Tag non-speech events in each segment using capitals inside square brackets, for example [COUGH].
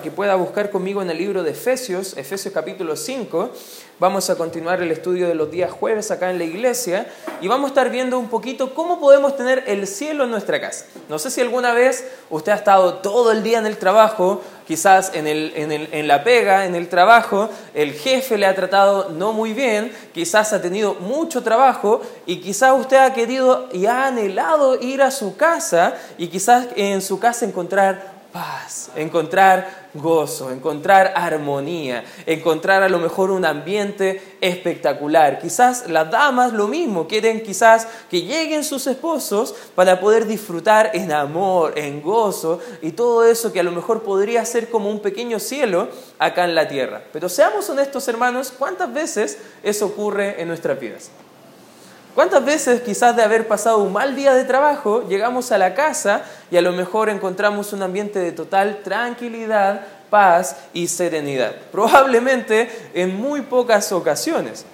que pueda buscar conmigo en el libro de Efesios, Efesios capítulo 5. Vamos a continuar el estudio de los días jueves acá en la iglesia y vamos a estar viendo un poquito cómo podemos tener el cielo en nuestra casa. No sé si alguna vez usted ha estado todo el día en el trabajo, quizás en, el, en, el, en la pega, en el trabajo, el jefe le ha tratado no muy bien, quizás ha tenido mucho trabajo y quizás usted ha querido y ha anhelado ir a su casa y quizás en su casa encontrar paz, encontrar gozo, encontrar armonía, encontrar a lo mejor un ambiente espectacular. Quizás las damas lo mismo, quieren quizás que lleguen sus esposos para poder disfrutar en amor, en gozo y todo eso que a lo mejor podría ser como un pequeño cielo acá en la tierra. Pero seamos honestos hermanos, ¿cuántas veces eso ocurre en nuestras vidas? ¿Cuántas veces quizás de haber pasado un mal día de trabajo, llegamos a la casa y a lo mejor encontramos un ambiente de total tranquilidad, paz y serenidad? Probablemente en muy pocas ocasiones.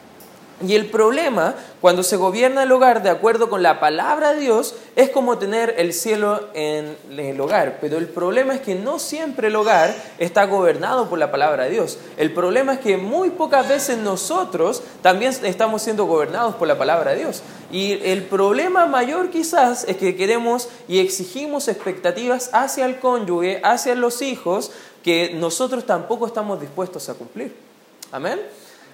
Y el problema, cuando se gobierna el hogar de acuerdo con la palabra de Dios, es como tener el cielo en el hogar. Pero el problema es que no siempre el hogar está gobernado por la palabra de Dios. El problema es que muy pocas veces nosotros también estamos siendo gobernados por la palabra de Dios. Y el problema mayor quizás es que queremos y exigimos expectativas hacia el cónyuge, hacia los hijos, que nosotros tampoco estamos dispuestos a cumplir. Amén.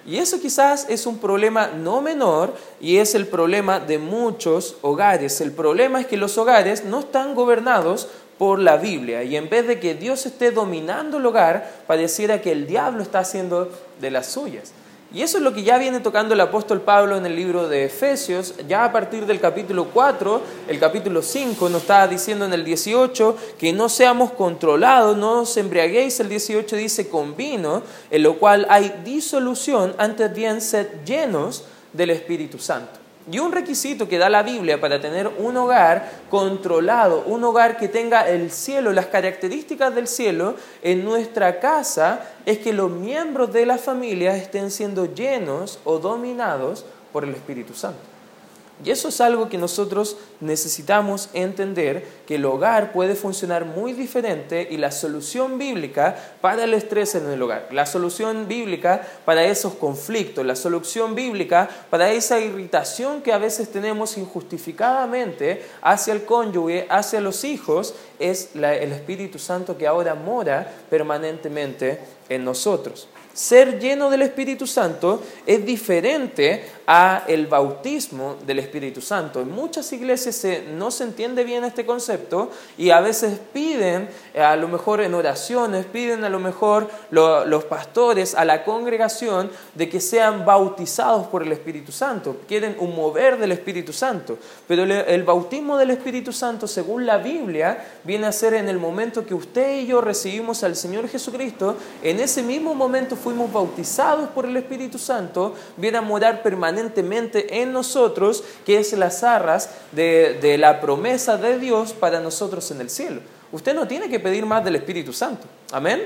Y eso quizás es un problema no menor y es el problema de muchos hogares. El problema es que los hogares no están gobernados por la Biblia y en vez de que Dios esté dominando el hogar, pareciera que el diablo está haciendo de las suyas. Y eso es lo que ya viene tocando el apóstol Pablo en el libro de Efesios, ya a partir del capítulo 4, el capítulo 5 nos está diciendo en el 18 que no seamos controlados, no os embriaguéis, el 18 dice con vino, en lo cual hay disolución, antes bien sed llenos del Espíritu Santo. Y un requisito que da la Biblia para tener un hogar controlado, un hogar que tenga el cielo, las características del cielo en nuestra casa, es que los miembros de la familia estén siendo llenos o dominados por el Espíritu Santo. Y eso es algo que nosotros necesitamos entender, que el hogar puede funcionar muy diferente y la solución bíblica para el estrés en el hogar, la solución bíblica para esos conflictos, la solución bíblica para esa irritación que a veces tenemos injustificadamente hacia el cónyuge, hacia los hijos, es el Espíritu Santo que ahora mora permanentemente en nosotros. Ser lleno del Espíritu Santo es diferente a el bautismo del Espíritu Santo. En muchas iglesias no se entiende bien este concepto y a veces piden, eh, a lo mejor en oraciones, piden a lo mejor los pastores a la congregación de que sean bautizados por el Espíritu Santo. Quieren un mover del Espíritu Santo. Pero el bautismo del Espíritu Santo, según la Biblia, viene a ser en el momento que usted y yo recibimos al Señor Jesucristo, en ese mismo momento fuimos bautizados por el Espíritu Santo, viene a morar permanentemente en nosotros, que es las arras de, de la promesa de Dios para nosotros en el cielo. Usted no tiene que pedir más del Espíritu Santo. Amén.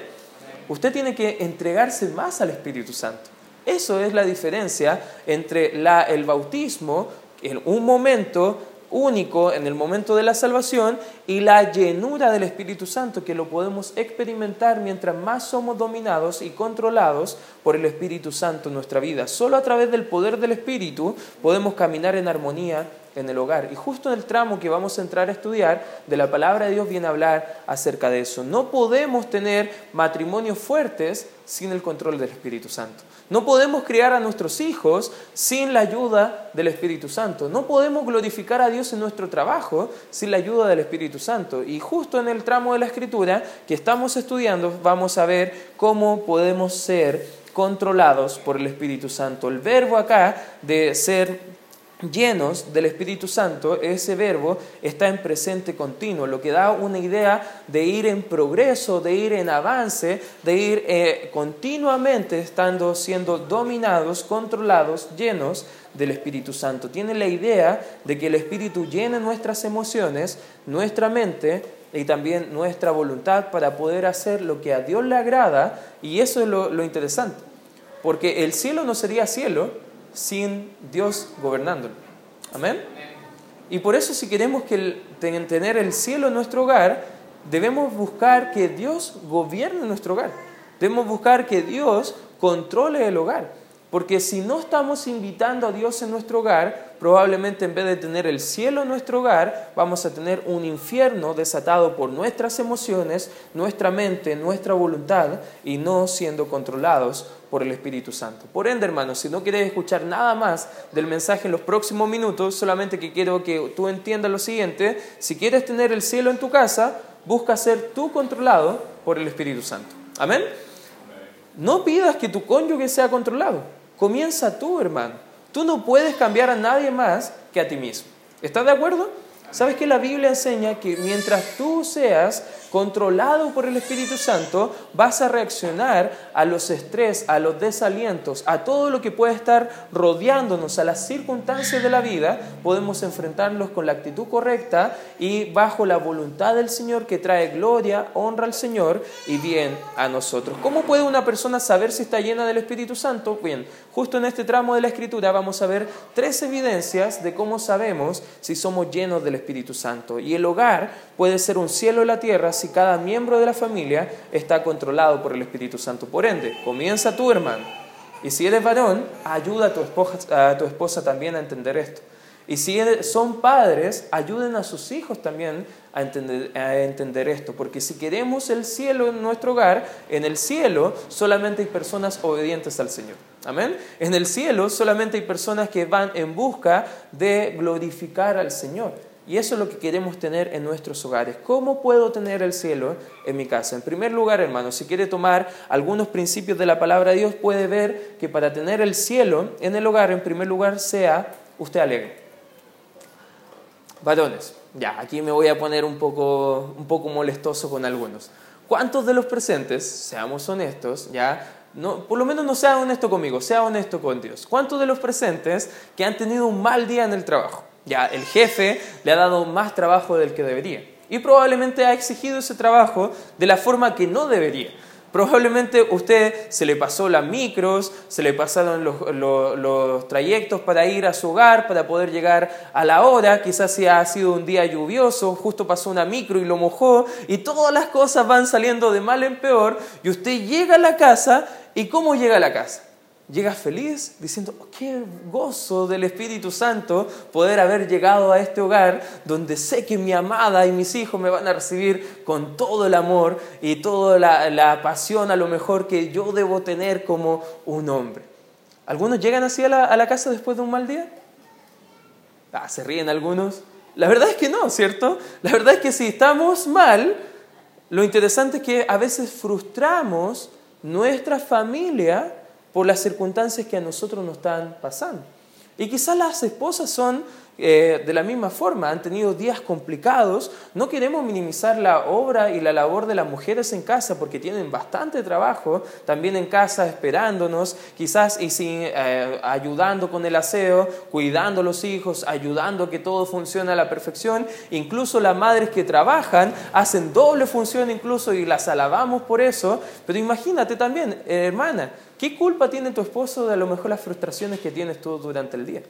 Usted tiene que entregarse más al Espíritu Santo. Eso es la diferencia entre la, el bautismo, en un momento único en el momento de la salvación y la llenura del Espíritu Santo que lo podemos experimentar mientras más somos dominados y controlados por el Espíritu Santo en nuestra vida. Solo a través del poder del Espíritu podemos caminar en armonía en el hogar. Y justo en el tramo que vamos a entrar a estudiar, de la palabra de Dios viene a hablar acerca de eso. No podemos tener matrimonios fuertes sin el control del Espíritu Santo. No podemos criar a nuestros hijos sin la ayuda del Espíritu Santo. No podemos glorificar a Dios en nuestro trabajo sin la ayuda del Espíritu Santo. Y justo en el tramo de la Escritura que estamos estudiando vamos a ver cómo podemos ser controlados por el Espíritu Santo. El verbo acá de ser llenos del Espíritu Santo, ese verbo está en presente continuo, lo que da una idea de ir en progreso, de ir en avance, de ir eh, continuamente estando siendo dominados, controlados, llenos del Espíritu Santo. Tiene la idea de que el Espíritu llene nuestras emociones, nuestra mente y también nuestra voluntad para poder hacer lo que a Dios le agrada y eso es lo, lo interesante, porque el cielo no sería cielo, sin Dios gobernándolo. Amén. Y por eso si queremos que tener el cielo en nuestro hogar, debemos buscar que Dios gobierne nuestro hogar. Debemos buscar que Dios controle el hogar. Porque si no estamos invitando a Dios en nuestro hogar, probablemente en vez de tener el cielo en nuestro hogar, vamos a tener un infierno desatado por nuestras emociones, nuestra mente, nuestra voluntad y no siendo controlados por el Espíritu Santo. Por ende, hermanos, si no quieres escuchar nada más del mensaje en los próximos minutos, solamente que quiero que tú entiendas lo siguiente, si quieres tener el cielo en tu casa, busca ser tú controlado por el Espíritu Santo. Amén. No pidas que tu cónyuge sea controlado. Comienza tú, hermano. Tú no puedes cambiar a nadie más que a ti mismo. ¿Estás de acuerdo? ¿Sabes que la Biblia enseña que mientras tú seas controlado por el Espíritu Santo, vas a reaccionar a los estrés, a los desalientos, a todo lo que puede estar rodeándonos, a las circunstancias de la vida, podemos enfrentarlos con la actitud correcta y bajo la voluntad del Señor que trae gloria, honra al Señor y bien a nosotros. ¿Cómo puede una persona saber si está llena del Espíritu Santo? Bien, justo en este tramo de la Escritura vamos a ver tres evidencias de cómo sabemos si somos llenos del Espíritu Santo. Y el hogar puede ser un cielo en la tierra si cada miembro de la familia está controlado por el Espíritu Santo. Por ende, comienza tú, hermano. Y si eres varón, ayuda a tu esposa, a tu esposa también a entender esto. Y si son padres, ayuden a sus hijos también a entender, a entender, esto, porque si queremos el cielo en nuestro hogar, en el cielo solamente hay personas obedientes al Señor. Amén. En el cielo solamente hay personas que van en busca de glorificar al Señor. Y eso es lo que queremos tener en nuestros hogares. ¿Cómo puedo tener el cielo en mi casa? En primer lugar, hermano, si quiere tomar algunos principios de la palabra de Dios, puede ver que para tener el cielo en el hogar, en primer lugar, sea usted alegre. Varones, ya, aquí me voy a poner un poco, un poco molestoso con algunos. ¿Cuántos de los presentes, seamos honestos, ya, no, por lo menos no sea honesto conmigo, sea honesto con Dios. ¿Cuántos de los presentes que han tenido un mal día en el trabajo? Ya el jefe le ha dado más trabajo del que debería. Y probablemente ha exigido ese trabajo de la forma que no debería. Probablemente usted se le pasó las micros, se le pasaron los, trayectos para ir a su hogar, para poder llegar a la hora. Quizás si ha sido un día lluvioso, justo pasó una micro y lo mojó. Y todas las cosas van saliendo de mal en peor. Y usted llega a la casa. ¿Y cómo llega a la casa? Llega feliz diciendo, oh, qué gozo del Espíritu Santo poder haber llegado a este hogar donde sé que mi amada y mis hijos me van a recibir con todo el amor y toda la, pasión a lo mejor que yo debo tener como un hombre. ¿Algunos llegan así a la, casa después de un mal día? Ah, se ríen algunos. La verdad es que no, ¿cierto? La verdad es que si estamos mal, lo interesante es que a veces frustramos nuestra familia por las circunstancias que a nosotros nos están pasando. Y quizás las esposas son eh, de la misma forma, han tenido días complicados. No queremos minimizar la obra y la labor de las mujeres en casa porque tienen bastante trabajo también en casa esperándonos, quizás y sin, eh, ayudando con el aseo, cuidando a los hijos, ayudando a que todo funcione a la perfección. Incluso las madres que trabajan hacen doble función incluso y las alabamos por eso. Pero imagínate también, hermana, ¿qué culpa tiene tu esposo de a lo mejor las frustraciones que tienes tú durante el día?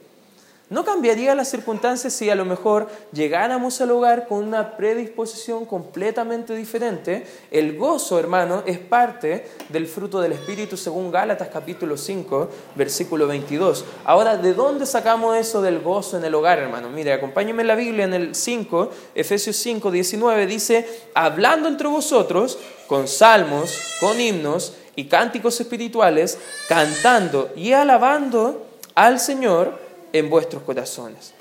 ¿No cambiaría las circunstancias si a lo mejor llegáramos al hogar con una predisposición completamente diferente? El gozo, hermano, es parte del fruto del Espíritu según Gálatas capítulo 5, versículo 22. Ahora, ¿de dónde sacamos eso del gozo en el hogar, hermano? Mire, acompáñeme en la Biblia en el 5, Efesios 5, 19, dice, hablando entre vosotros con salmos, con himnos y cánticos espirituales, cantando y alabando al Señor en vuestros corazones.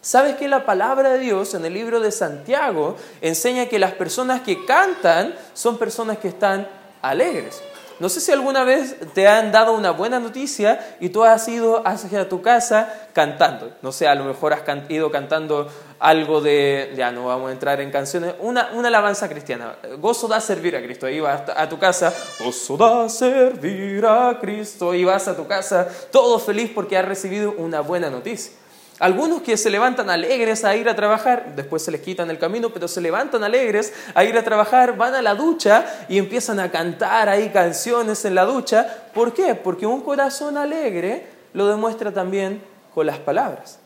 ¿Sabes que la palabra de Dios en el libro de Santiago enseña que las personas que cantan son personas que están alegres? No sé si alguna vez te han dado una buena noticia y tú has ido hacia tu casa cantando. No sé, a lo mejor has ido cantando algo de, ya no vamos a entrar en canciones, una, una alabanza cristiana. Gozo da servir a Cristo. Ahí vas a tu casa, gozo da servir a Cristo. Y vas a tu casa todo feliz porque has recibido una buena noticia. Algunos que se levantan alegres a ir a trabajar, después se les quitan el camino, pero se levantan alegres a ir a trabajar, van a la ducha y empiezan a cantar ahí canciones en la ducha. ¿Por qué? Porque un corazón alegre lo demuestra también con las palabras.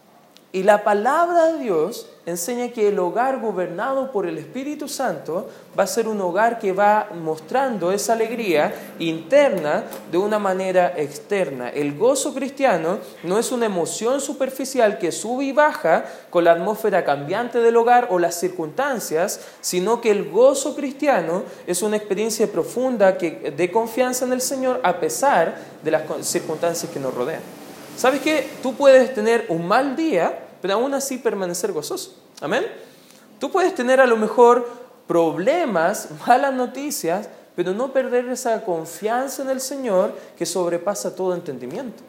Y la palabra de Dios enseña que el hogar gobernado por el Espíritu Santo va a ser un hogar que va mostrando esa alegría interna de una manera externa. El gozo cristiano no es una emoción superficial que sube y baja con la atmósfera cambiante del hogar o las circunstancias, sino que el gozo cristiano es una experiencia profunda de confianza en el Señor a pesar de las circunstancias que nos rodean. ¿Sabes qué? Tú puedes tener un mal día, pero aún así permanecer gozoso. Amén. Tú puedes tener a lo mejor problemas, malas noticias, pero no perder esa confianza en el Señor que sobrepasa todo entendimiento.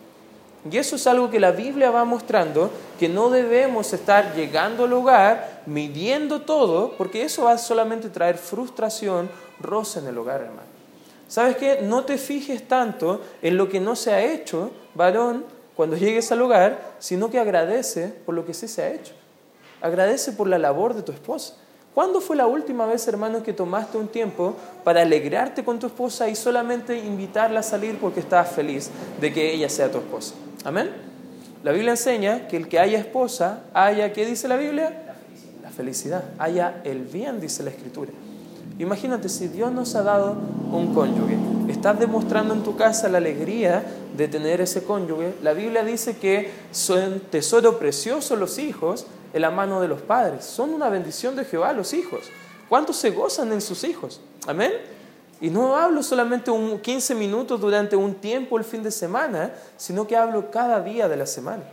Y eso es algo que la Biblia va mostrando, que no debemos estar llegando al hogar, midiendo todo, porque eso va a solamente traer frustración, roce en el hogar, hermano. ¿Sabes qué? No te fijes tanto en lo que no se ha hecho, varón, cuando llegues al hogar, sino que agradece por lo que sí se ha hecho. Agradece por la labor de tu esposa. ¿Cuándo fue la última vez, hermano, que tomaste un tiempo para alegrarte con tu esposa y solamente invitarla a salir porque estabas feliz de que ella sea tu esposa? Amén. La Biblia enseña que el que haya esposa, haya, ¿qué dice la Biblia? La felicidad. La felicidad. Haya el bien, dice la Escritura. Imagínate si Dios nos ha dado un cónyuge, estás demostrando en tu casa la alegría de tener ese cónyuge. La Biblia dice que son tesoro precioso los hijos en la mano de los padres. Son una bendición de Jehová los hijos. ¿Cuántos se gozan en sus hijos? Amén. Y no hablo solamente un 15 minutos durante un tiempo el fin de semana, sino que hablo cada día de la semana.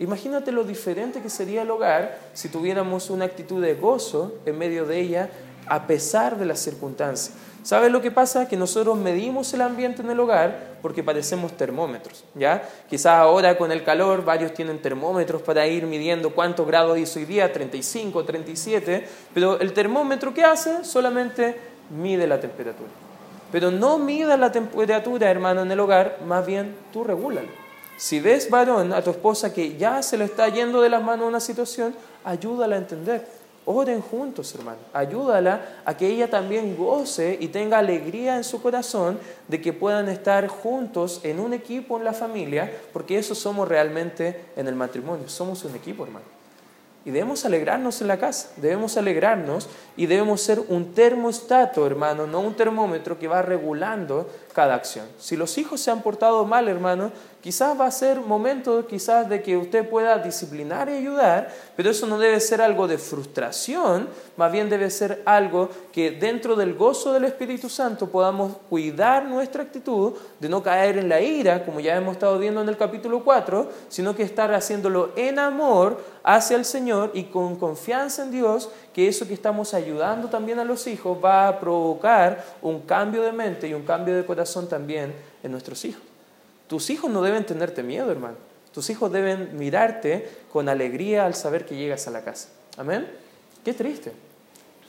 Imagínate lo diferente que sería el hogar si tuviéramos una actitud de gozo en medio de ella a pesar de las circunstancias. ¿Sabes lo que pasa? Que nosotros medimos el ambiente en el hogar porque parecemos termómetros, ¿ya? Quizás ahora con el calor varios tienen termómetros para ir midiendo cuántos grados hizo hoy día, 35, 37, pero el termómetro ¿qué hace? Solamente mide la temperatura. Pero no mida la temperatura, hermano, en el hogar, más bien tú regúlalo. Si ves varón a tu esposa que ya se le está yendo de las manos una situación, ayúdala a entender Oren juntos, hermano. Ayúdala a que ella también goce y tenga alegría en su corazón de que puedan estar juntos en un equipo en la familia, porque eso somos realmente en el matrimonio. Somos un equipo, hermano. Y debemos alegrarnos en la casa, debemos alegrarnos y debemos ser un termostato, hermano, no un termómetro que va regulando cada acción. Si los hijos se han portado mal, hermano, quizás va a ser momento quizás de que usted pueda disciplinar y ayudar, pero eso no debe ser algo de frustración, más bien debe ser algo que dentro del gozo del Espíritu Santo podamos cuidar nuestra actitud de no caer en la ira, como ya hemos estado viendo en el capítulo 4, sino que estar haciéndolo en amor hacia el Señor y con confianza en Dios que eso que estamos ayudando también a los hijos va a provocar un cambio de mente y un cambio de corazón también en nuestros hijos. Tus hijos no deben tenerte miedo, hermano. Tus hijos deben mirarte con alegría al saber que llegas a la casa. Amén. Qué triste.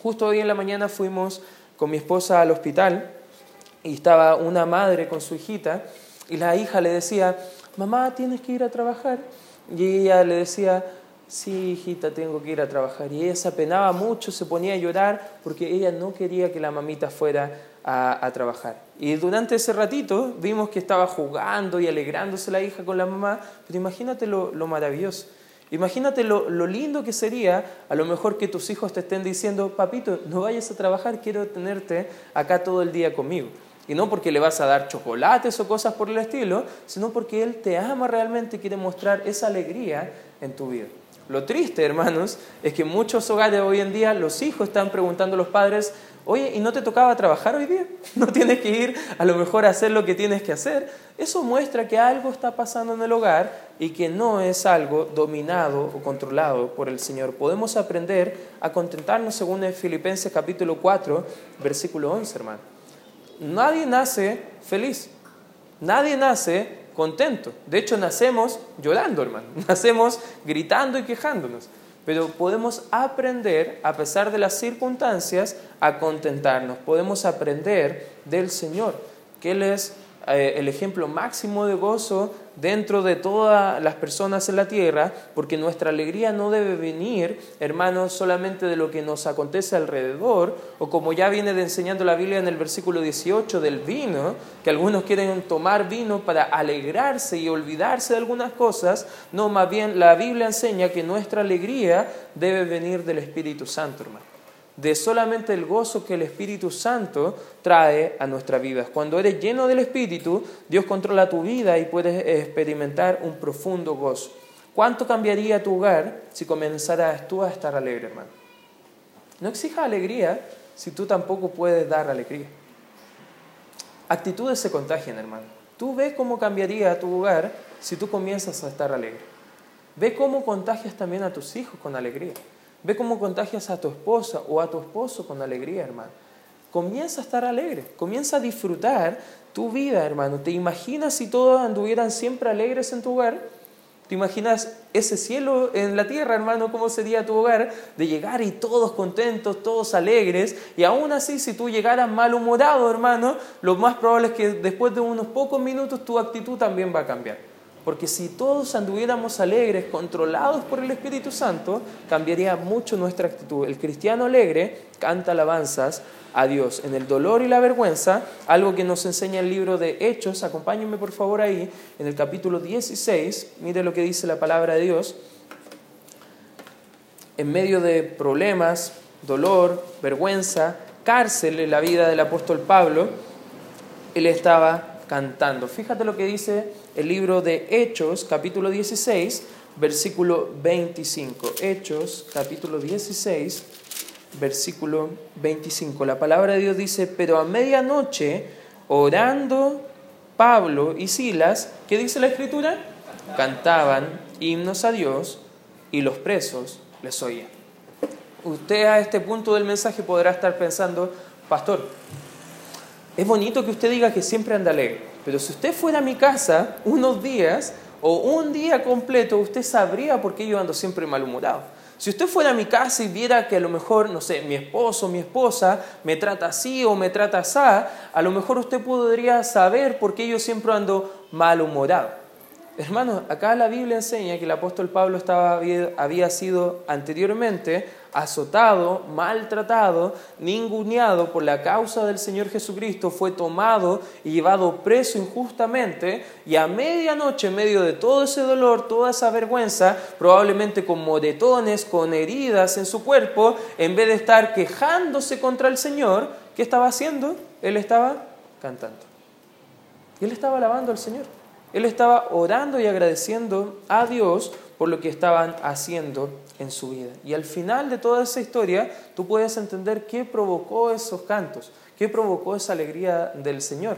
Justo hoy en la mañana fuimos con mi esposa al hospital y estaba una madre con su hijita y la hija le decía, mamá, tienes que ir a trabajar. Y ella le decía, sí, hijita, tengo que ir a trabajar. Y ella se apenaba mucho, se ponía a llorar porque ella no quería que la mamita fuera a, trabajar. Y durante ese ratito vimos que estaba jugando y alegrándose la hija con la mamá, pero imagínate lo, maravilloso. Imagínate lo, lindo que sería a lo mejor que tus hijos te estén diciendo, papito, no vayas a trabajar, quiero tenerte acá todo el día conmigo. Y no porque le vas a dar chocolates o cosas por el estilo, sino porque Él te ama realmente y quiere mostrar esa alegría en tu vida. Lo triste, hermanos, es que en muchos hogares hoy en día los hijos están preguntando a los padres, oye, ¿y no te tocaba trabajar hoy día? [LAUGHS] ¿No tienes que ir a lo mejor a hacer lo que tienes que hacer? Eso muestra que algo está pasando en el hogar y que no es algo dominado o controlado por el Señor. Podemos aprender a contentarnos según el Filipenses capítulo 4, versículo 11, hermano. Nadie nace feliz. Nadie nace contento. De hecho, nacemos llorando, hermano. [LAUGHS] Nacemos gritando y quejándonos. Pero podemos aprender, a pesar de las circunstancias, a contentarnos. Podemos aprender del Señor, que Él es eh, el ejemplo máximo de gozo dentro de todas las personas en la tierra, porque nuestra alegría no debe venir, hermanos, solamente de lo que nos acontece alrededor, o como ya viene de enseñando la Biblia en el versículo 18 del vino, que algunos quieren tomar vino para alegrarse y olvidarse de algunas cosas, no, más bien la Biblia enseña que nuestra alegría debe venir del Espíritu Santo, hermano de solamente el gozo que el Espíritu Santo trae a nuestra vida. Cuando eres lleno del Espíritu, Dios controla tu vida y puedes experimentar un profundo gozo. ¿Cuánto cambiaría tu hogar si comenzaras tú a estar alegre, hermano? No exija alegría si tú tampoco puedes dar alegría. Actitudes se contagian, hermano. Tú ves cómo cambiaría tu hogar si tú comienzas a estar alegre. Ve cómo contagias también a tus hijos con alegría. Ve cómo contagias a tu esposa o a tu esposo con alegría, hermano. Comienza a estar alegre, comienza a disfrutar tu vida, hermano. ¿Te imaginas si todos anduvieran siempre alegres en tu hogar? ¿Te imaginas ese cielo en la tierra, hermano? ¿Cómo sería tu hogar? De llegar y todos contentos, todos alegres. Y aún así, si tú llegaras malhumorado, hermano, lo más probable es que después de unos pocos minutos tu actitud también va a cambiar. Porque si todos anduviéramos alegres, controlados por el Espíritu Santo, cambiaría mucho nuestra actitud. El cristiano alegre canta alabanzas a Dios en el dolor y la vergüenza, algo que nos enseña el libro de Hechos. Acompáñenme por favor ahí, en el capítulo 16, mire lo que dice la palabra de Dios. En medio de problemas, dolor, vergüenza, cárcel en la vida del apóstol Pablo, él estaba cantando. Fíjate lo que dice el libro de Hechos, capítulo 16, versículo 25. Hechos, capítulo 16, versículo 25. La palabra de Dios dice, pero a medianoche, orando Pablo y Silas, ¿qué dice la escritura? Cantaban himnos a Dios y los presos les oían. Usted a este punto del mensaje podrá estar pensando, pastor, es bonito que usted diga que siempre anda alegre, pero si usted fuera a mi casa unos días o un día completo, usted sabría por qué yo ando siempre malhumorado. Si usted fuera a mi casa y viera que a lo mejor, no sé, mi esposo mi esposa me trata así o me trata así, a lo mejor usted podría saber por qué yo siempre ando malhumorado. Hermanos, acá la Biblia enseña que el apóstol Pablo estaba, había sido anteriormente azotado, maltratado, ninguneado por la causa del Señor Jesucristo, fue tomado y llevado preso injustamente y a medianoche, en medio de todo ese dolor, toda esa vergüenza, probablemente con moretones, con heridas en su cuerpo, en vez de estar quejándose contra el Señor, ¿qué estaba haciendo? Él estaba cantando. Él estaba alabando al Señor. Él estaba orando y agradeciendo a Dios por lo que estaban haciendo en su vida. Y al final de toda esa historia, tú puedes entender qué provocó esos cantos, qué provocó esa alegría del Señor.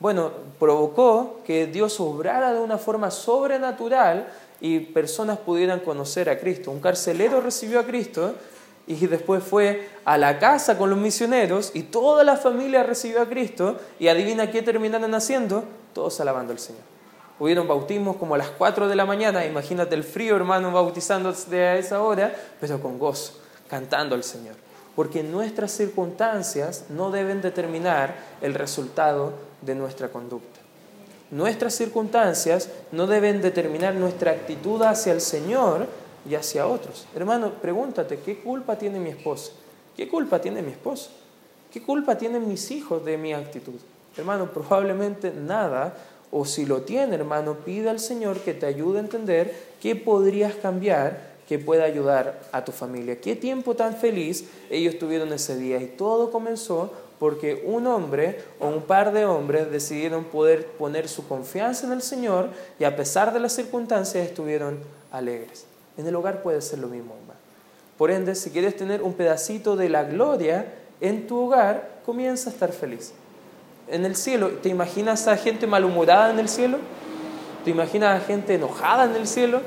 Bueno, provocó que Dios obrara de una forma sobrenatural y personas pudieran conocer a Cristo. Un carcelero recibió a Cristo y después fue a la casa con los misioneros y toda la familia recibió a Cristo y adivina qué terminaron haciendo, todos alabando al Señor. Hubieron bautismos como a las 4 de la mañana, imagínate el frío, hermano, bautizándose a esa hora, pero con gozo, cantando al Señor. Porque nuestras circunstancias no deben determinar el resultado de nuestra conducta. Nuestras circunstancias no deben determinar nuestra actitud hacia el Señor y hacia otros. Hermano, pregúntate, ¿qué culpa tiene mi esposa? ¿Qué culpa tiene mi esposa? ¿Qué culpa tienen mis hijos de mi actitud? Hermano, probablemente nada, o si lo tiene, hermano, pide al Señor que te ayude a entender qué podrías cambiar que pueda ayudar a tu familia. Qué tiempo tan feliz ellos tuvieron ese día. Y todo comenzó porque un hombre o un par de hombres decidieron poder poner su confianza en el Señor y a pesar de las circunstancias estuvieron alegres. En el hogar puede ser lo mismo, hermano. Por ende, si quieres tener un pedacito de la gloria en tu hogar, comienza a estar feliz en el cielo. ¿Te imaginas a gente malhumorada en el cielo? ¿Te imaginas a gente enojada en el cielo?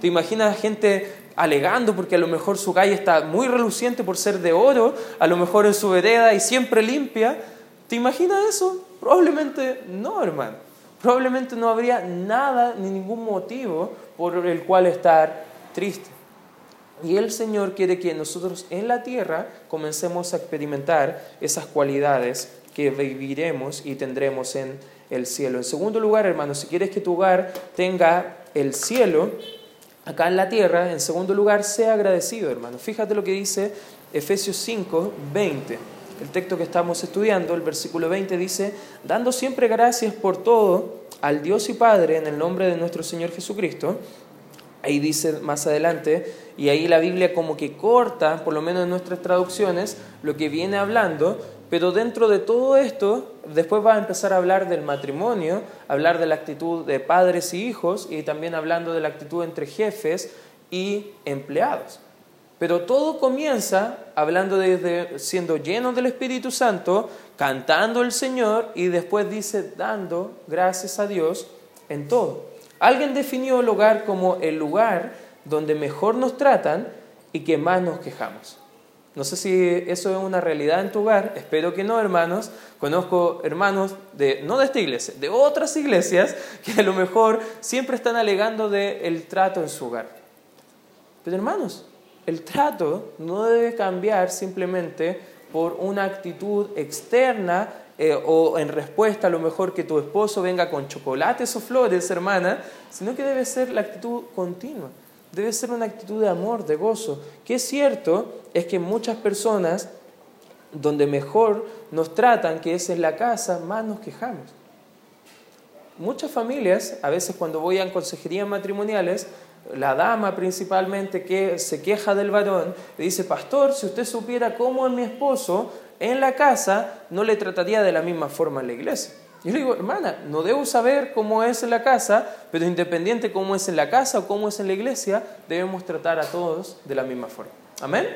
¿Te imaginas a gente alegando porque a lo mejor su calle está muy reluciente por ser de oro, a lo mejor en su vereda y siempre limpia? ¿Te imaginas eso? Probablemente no, hermano. Probablemente no habría nada ni ningún motivo por el cual estar triste. Y el Señor quiere que nosotros en la tierra comencemos a experimentar esas cualidades que viviremos y tendremos en el cielo. En segundo lugar, hermanos, si quieres que tu hogar tenga el cielo acá en la tierra, en segundo lugar, sea agradecido, hermano. Fíjate lo que dice Efesios 5, 20. El texto que estamos estudiando, el versículo 20 dice, dando siempre gracias por todo al Dios y Padre en el nombre de nuestro Señor Jesucristo. Ahí dice más adelante, y ahí la Biblia como que corta, por lo menos en nuestras traducciones, lo que viene hablando, pero dentro de todo esto, después va a empezar a hablar del matrimonio, hablar de la actitud de padres y hijos y también hablando de la actitud entre jefes y empleados. Pero todo comienza hablando desde siendo lleno del Espíritu Santo, cantando el Señor y después dice dando gracias a Dios en todo. Alguien definió el hogar como el lugar donde mejor nos tratan y que más nos quejamos. No sé si eso es una realidad en tu hogar, espero que no, hermanos. Conozco hermanos de, no de esta iglesia, de otras iglesias que a lo mejor siempre están alegando del trato en su hogar. Pero hermanos, el trato no debe cambiar simplemente por una actitud externa eh, o en respuesta a lo mejor que tu esposo venga con chocolates o flores, hermana, sino que debe ser la actitud continua debe ser una actitud de amor, de gozo. Que es cierto es que muchas personas, donde mejor nos tratan, que es en la casa, más nos quejamos. Muchas familias, a veces cuando voy a consejerías matrimoniales, la dama principalmente que se queja del varón, le dice, pastor, si usted supiera cómo es mi esposo en la casa, no le trataría de la misma forma en la iglesia. Yo le digo, hermana, no debo saber cómo es en la casa, pero independiente cómo es en la casa o cómo es en la iglesia, debemos tratar a todos de la misma forma. Amén.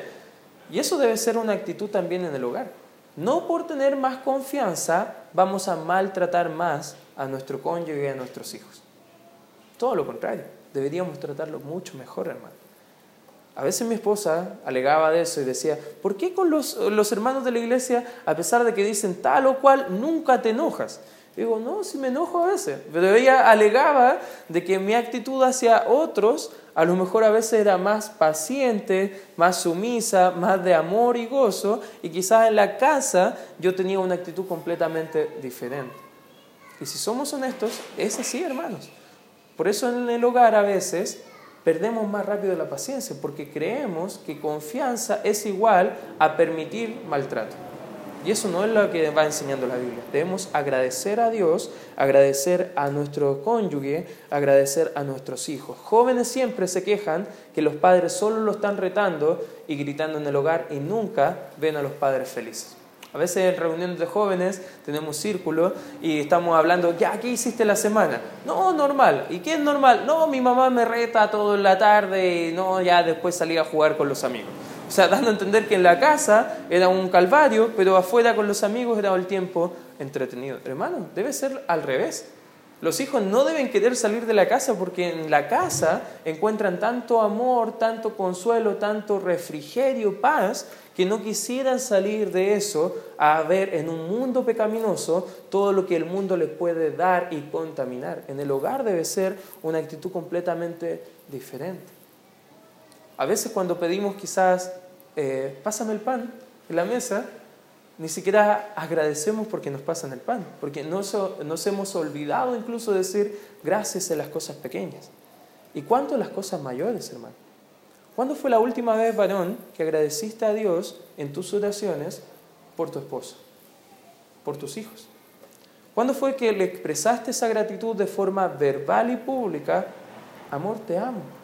Y eso debe ser una actitud también en el hogar. No por tener más confianza vamos a maltratar más a nuestro cónyuge y a nuestros hijos. Todo lo contrario, deberíamos tratarlo mucho mejor, hermano. A veces mi esposa alegaba de eso y decía, ¿por qué con los, los hermanos de la iglesia, a pesar de que dicen tal o cual, nunca te enojas? Digo, no, si me enojo a veces. Pero ella alegaba de que mi actitud hacia otros a lo mejor a veces era más paciente, más sumisa, más de amor y gozo, y quizás en la casa yo tenía una actitud completamente diferente. Y si somos honestos, es así, hermanos. Por eso en el hogar a veces perdemos más rápido la paciencia, porque creemos que confianza es igual a permitir maltrato. Y eso no es lo que va enseñando la Biblia. Debemos agradecer a Dios, agradecer a nuestro cónyuge, agradecer a nuestros hijos. Jóvenes siempre se quejan que los padres solo lo están retando y gritando en el hogar y nunca ven a los padres felices. A veces en reuniones de jóvenes tenemos círculo y estamos hablando, ya, ¿qué hiciste la semana? No, normal. ¿Y qué es normal? No, mi mamá me reta toda la tarde y no, ya después salí a jugar con los amigos. O sea, dando a entender que en la casa era un calvario, pero afuera con los amigos era el tiempo entretenido. Hermano, debe ser al revés. Los hijos no deben querer salir de la casa porque en la casa encuentran tanto amor, tanto consuelo, tanto refrigerio, paz, que no quisieran salir de eso a ver en un mundo pecaminoso todo lo que el mundo les puede dar y contaminar. En el hogar debe ser una actitud completamente diferente. A veces cuando pedimos quizás, eh, pásame el pan en la mesa, ni siquiera agradecemos porque nos pasan el pan, porque nos, hemos olvidado incluso de decir gracias a las cosas pequeñas. ¿Y cuánto las cosas mayores, hermano? ¿Cuándo fue la última vez, varón, que agradeciste a Dios en tus oraciones por tu esposo, por tus hijos? ¿Cuándo fue que le expresaste esa gratitud de forma verbal y pública? Amor, te amo.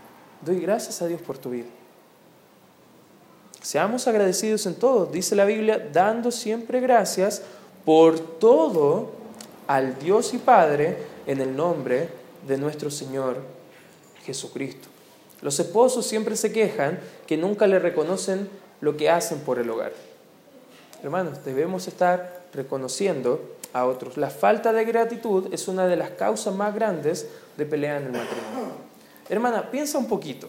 Doy gracias a Dios por tu vida. Seamos agradecidos en todo, dice la Biblia, dando siempre gracias por todo al Dios y Padre en el nombre de nuestro Señor Jesucristo. Los esposos siempre se quejan que nunca le reconocen lo que hacen por el hogar. Hermanos, debemos estar reconociendo a otros. La falta de gratitud es una de las causas más grandes de pelea en el matrimonio. Hermana, piensa un poquito.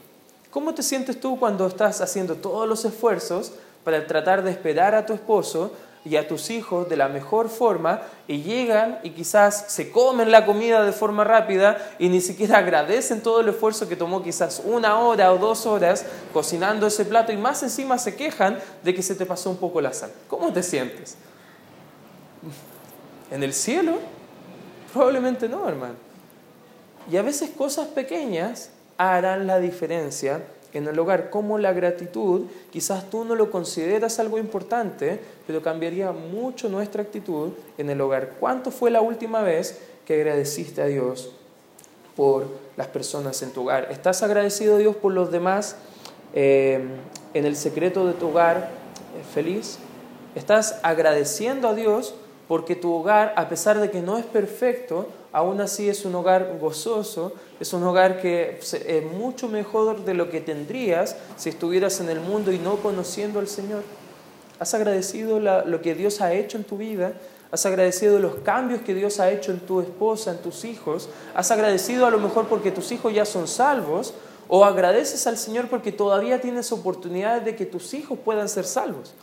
¿Cómo te sientes tú cuando estás haciendo todos los esfuerzos para tratar de esperar a tu esposo y a tus hijos de la mejor forma y llegan y quizás se comen la comida de forma rápida y ni siquiera agradecen todo el esfuerzo que tomó quizás una hora o dos horas cocinando ese plato y más encima se quejan de que se te pasó un poco la sal? ¿Cómo te sientes? ¿En el cielo? Probablemente no, hermano. Y a veces cosas pequeñas harán la diferencia en el hogar, como la gratitud, quizás tú no lo consideras algo importante, pero cambiaría mucho nuestra actitud en el hogar. ¿Cuánto fue la última vez que agradeciste a Dios por las personas en tu hogar? ¿Estás agradecido a Dios por los demás eh, en el secreto de tu hogar eh, feliz? ¿Estás agradeciendo a Dios porque tu hogar, a pesar de que no es perfecto, aún así es un hogar gozoso, es un hogar que es mucho mejor de lo que tendrías si estuvieras en el mundo y no conociendo al Señor. ¿Has agradecido lo que Dios ha hecho en tu vida? ¿Has agradecido los cambios que Dios ha hecho en tu esposa, en tus hijos? ¿Has agradecido a lo mejor porque tus hijos ya son salvos? ¿O agradeces al Señor porque todavía tienes oportunidades de que tus hijos puedan ser salvos?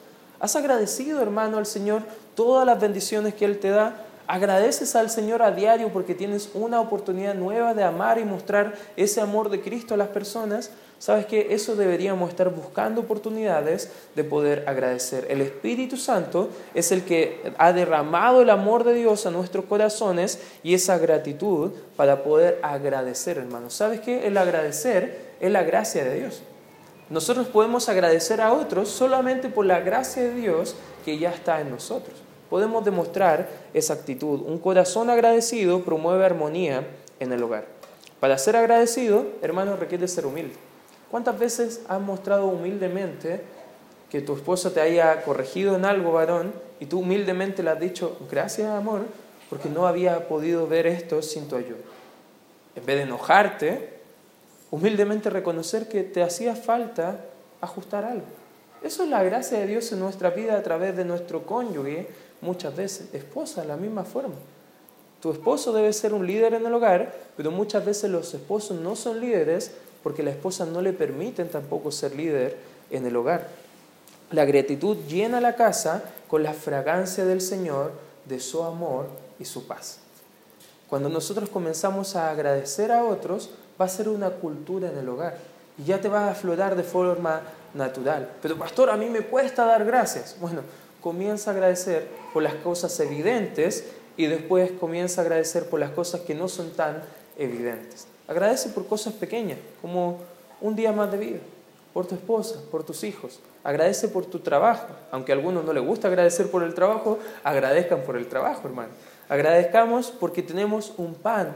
¿Has agradecido, hermano, al Señor todas las bendiciones que Él te da? ¿Agradeces al Señor a diario porque tienes una oportunidad nueva de amar y mostrar ese amor de Cristo a las personas? Sabes que eso deberíamos estar buscando oportunidades de poder agradecer. El Espíritu Santo es el que ha derramado el amor de Dios a nuestros corazones y esa gratitud para poder agradecer, hermano. ¿Sabes qué? El agradecer es la gracia de Dios. Nosotros podemos agradecer a otros solamente por la gracia de Dios que ya está en nosotros. Podemos demostrar esa actitud. Un corazón agradecido promueve armonía en el hogar. Para ser agradecido, hermano, requiere ser humilde. ¿Cuántas veces has mostrado humildemente que tu esposa te haya corregido en algo, varón, y tú humildemente le has dicho, gracias, amor, porque no había podido ver esto sin tu ayuda? En vez de enojarte, humildemente reconocer que te hacía falta ajustar algo. Eso es la gracia de Dios en nuestra vida a través de nuestro cónyuge, muchas veces. Esposa, de la misma forma. Tu esposo debe ser un líder en el hogar, pero muchas veces los esposos no son líderes porque la esposa no le permiten tampoco ser líder en el hogar. La gratitud llena la casa con la fragancia del Señor, de su amor y su paz. Cuando nosotros comenzamos a agradecer a otros, va a ser una cultura en el hogar y ya te va a aflorar de forma natural. Pero pastor, a mí me cuesta dar gracias. Bueno, comienza a agradecer por las cosas evidentes y después comienza a agradecer por las cosas que no son tan evidentes. Agradece por cosas pequeñas, como un día más de vida, por tu esposa, por tus hijos. Agradece por tu trabajo. Aunque a algunos no les gusta agradecer por el trabajo, agradezcan por el trabajo, hermano. Agradezcamos porque tenemos un pan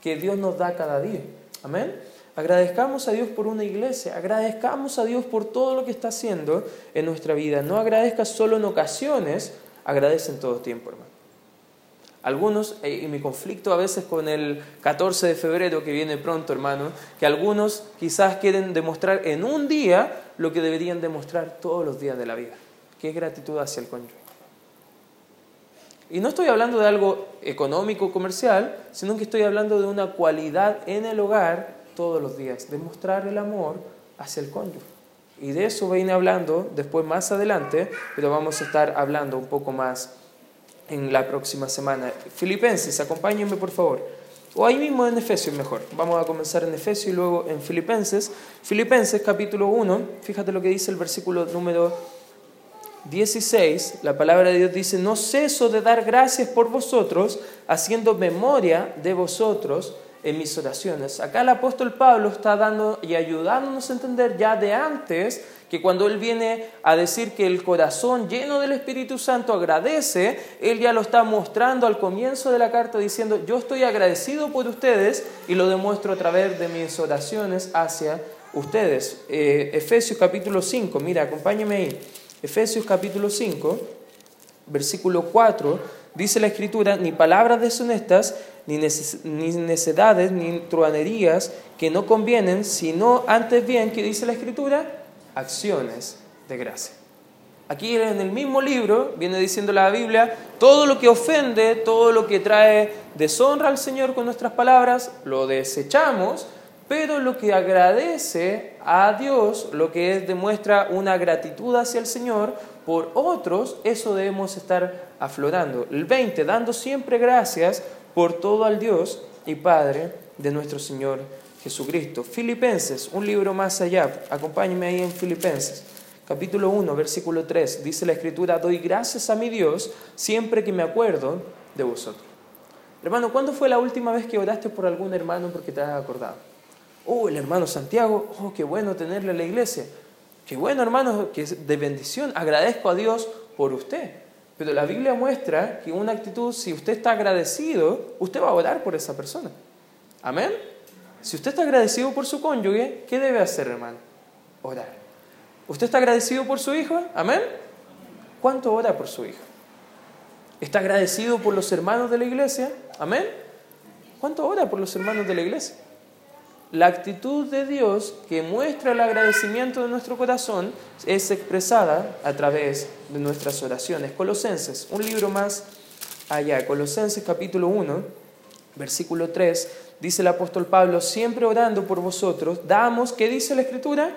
que Dios nos da cada día. Amén. Agradezcamos a Dios por una iglesia, agradezcamos a Dios por todo lo que está haciendo en nuestra vida. No agradezcas solo en ocasiones, agradece en todo tiempo, hermano. Algunos, eh, y mi conflicto a veces con el 14 de febrero que viene pronto, hermano, que algunos quizás quieren demostrar en un día lo que deberían demostrar todos los días de la vida, que es gratitud hacia el cónyuge. Y no estoy hablando de algo económico, comercial, sino que estoy hablando de una cualidad en el hogar todos los días, de mostrar el amor hacia el cónyuge. Y de eso viene hablando después más adelante, pero vamos a estar hablando un poco más en la próxima semana. Filipenses, acompáñenme por favor. O ahí mismo en Efesios mejor. Vamos a comenzar en Efesios y luego en Filipenses. Filipenses capítulo 1, fíjate lo que dice el versículo número 16, la palabra de Dios dice, no ceso de dar gracias por vosotros, haciendo memoria de vosotros en mis oraciones. Acá el apóstol Pablo está dando y ayudándonos a entender ya de antes que cuando él viene a decir que el corazón lleno del Espíritu Santo agradece, él ya lo está mostrando al comienzo de la carta diciendo, yo estoy agradecido por ustedes y lo demuestro a través de mis oraciones hacia ustedes. Eh, Efesios capítulo 5, mira, acompáñame ahí. Efesios capítulo 5, versículo 4, dice la escritura, ni palabras deshonestas, ni, necedades, ni truanerías que no convienen, sino antes bien, ¿qué dice la escritura? Acciones de gracia. Aquí en el mismo libro viene diciendo la Biblia, todo lo que ofende, todo lo que trae deshonra al Señor con nuestras palabras, lo desechamos pero lo que agradece a Dios, lo que es, demuestra una gratitud hacia el Señor por otros, eso debemos estar aflorando. El 20, dando siempre gracias por todo al Dios y Padre de nuestro Señor Jesucristo. Filipenses, un libro más allá, acompáñenme ahí en Filipenses. Capítulo 1, versículo 3, dice la escritura, doy gracias a mi Dios siempre que me acuerdo de vosotros. Hermano, ¿cuándo fue la última vez que oraste por algún hermano porque te has acordado? Oh, el hermano Santiago, oh, qué bueno tenerle en la iglesia. Qué bueno, hermano, que es de bendición. Agradezco a Dios por usted. Pero la Biblia muestra que una actitud, si usted está agradecido, usted va a orar por esa persona. Amén. Si usted está agradecido por su cónyuge, ¿qué debe hacer, hermano? Orar. ¿Usted está agradecido por su hijo? Amén. ¿Cuánto ora por su hijo? ¿Está agradecido por los hermanos de la iglesia? Amén. ¿Cuánto ora por los hermanos de la iglesia? La actitud de Dios que muestra el agradecimiento de nuestro corazón es expresada a través de nuestras oraciones. Colosenses, un libro más allá, Colosenses capítulo 1, versículo 3, dice el apóstol Pablo, siempre orando por vosotros, damos, ¿qué dice la escritura?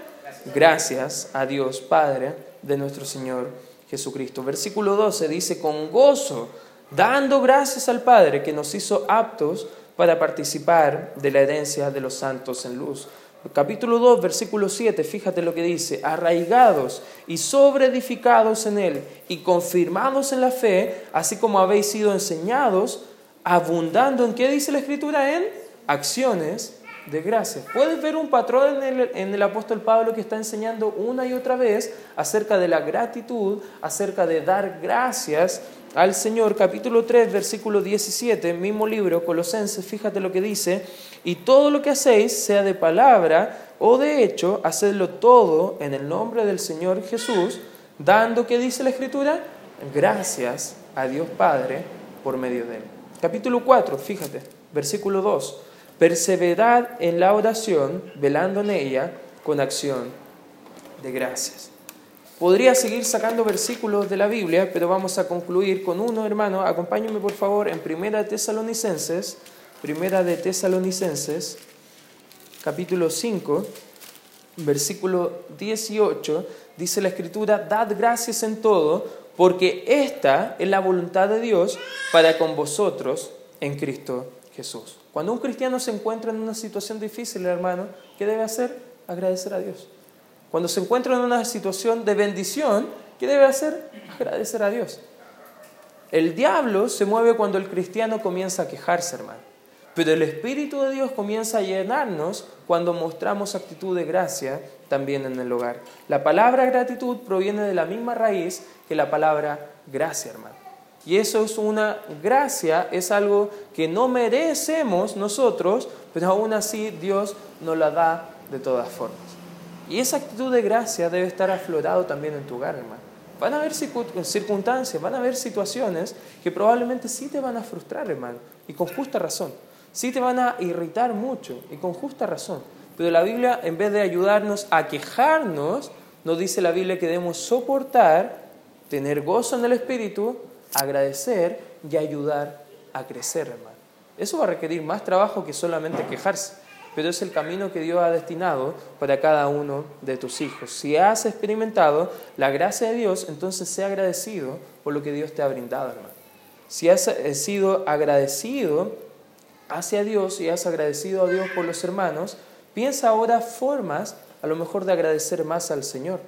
Gracias a Dios Padre de nuestro Señor Jesucristo. Versículo 12 dice, con gozo, dando gracias al Padre que nos hizo aptos para participar de la herencia de los santos en luz. Capítulo 2, versículo 7, fíjate lo que dice, arraigados y sobreedificados en Él y confirmados en la fe, así como habéis sido enseñados, abundando en qué dice la Escritura, en acciones de gracia. Puedes ver un patrón en el, en el, apóstol Pablo que está enseñando una y otra vez acerca de la gratitud, acerca de dar gracias al Señor, capítulo 3, versículo 17, mismo libro, Colosenses, fíjate lo que dice, y todo lo que hacéis, sea de palabra o de hecho, hacedlo todo en el nombre del Señor Jesús, dando, ¿qué dice la Escritura? Gracias a Dios Padre por medio de él. Capítulo 4, fíjate, versículo 2, perseverad en la oración, velando en ella con acción de gracias. Podría seguir sacando versículos de la Biblia, pero vamos a concluir con uno, hermano. Acompáñenme por favor en Primera de Tesalonicenses, Primera de Tesalonicenses, capítulo 5, versículo 18, dice la Escritura, dad gracias en todo, porque esta es la voluntad de Dios para con vosotros en Cristo Jesús. Cuando un cristiano se encuentra en una situación difícil, hermano, ¿qué debe hacer? Agradecer a Dios. Cuando se encuentra en una situación de bendición, ¿qué debe hacer? Agradecer a Dios. El diablo se mueve cuando el cristiano comienza a quejarse, hermano. Pero el Espíritu de Dios comienza a llenarnos cuando mostramos actitud de gracia también en el hogar. La palabra gratitud proviene de la misma raíz que la palabra gracia, hermano. Y eso es una gracia, es algo que no merecemos nosotros, pero aún así Dios nos la da de todas formas. Y esa actitud de gracia debe estar aflorado también en tu hogar, hermano. Van a haber circunstancias, van a haber situaciones que probablemente sí te van a frustrar, hermano, y con justa razón. Sí te van a irritar mucho, y con justa razón. Pero la Biblia, en vez de ayudarnos a quejarnos, nos dice la Biblia que debemos soportar, tener gozo en el Espíritu, agradecer y ayudar a crecer, hermano. Eso va a requerir más trabajo que solamente quejarse pero es el camino que Dios ha destinado para cada uno de tus hijos. Si has experimentado la gracia de Dios, entonces sea agradecido por lo que Dios te ha brindado, hermano. Si has eh, sido agradecido hacia Dios y has agradecido a Dios por los hermanos, piensa ahora formas a lo mejor de agradecer más al Señor.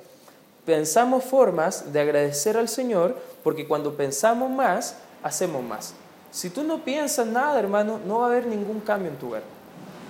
Pensamos formas de agradecer al Señor porque cuando pensamos más, hacemos más. Si tú no piensas nada, hermano, no va a haber ningún cambio en tu vida.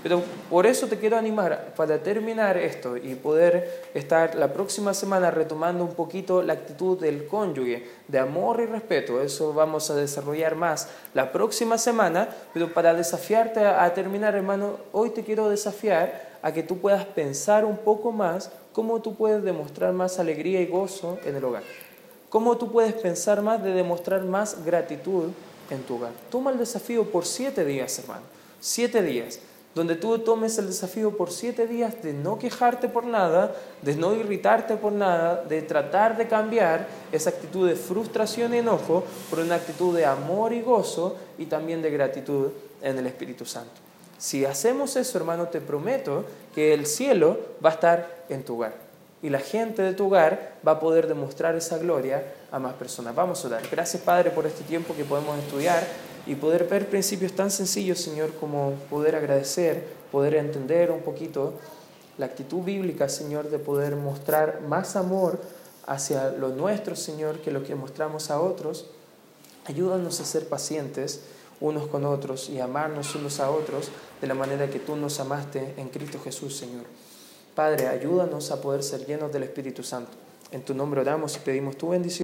Pero por eso te quiero animar para terminar esto y poder estar la próxima semana retomando un poquito la actitud del cónyuge, de amor y respeto. Eso vamos a desarrollar más la próxima semana, pero para desafiarte a, terminar, hermano, hoy te quiero desafiar a que tú puedas pensar un poco más cómo tú puedes demostrar más alegría y gozo en el hogar. Cómo tú puedes pensar más de demostrar más gratitud en tu hogar. Toma el desafío por siete días, hermano. Siete días donde tú tomes el desafío por siete días de no quejarte por nada, de no irritarte por nada, de tratar de cambiar esa actitud de frustración y enojo por una actitud de amor y gozo y también de gratitud en el Espíritu Santo. Si hacemos eso, hermano, te prometo que el cielo va a estar en tu hogar y la gente de tu hogar va a poder demostrar esa gloria a más personas. Vamos a orar. Gracias, Padre, por este tiempo que podemos estudiar y poder ver principios tan sencillos, Señor, como poder agradecer, poder entender un poquito la actitud bíblica, Señor, de poder mostrar más amor hacia lo nuestro, Señor, que lo que mostramos a otros. Ayúdanos a ser pacientes unos con otros y amarnos unos a otros de la manera que tú nos amaste en Cristo Jesús, Señor. Padre, ayúdanos a poder ser llenos del Espíritu Santo. En tu nombre oramos y pedimos tu bendición.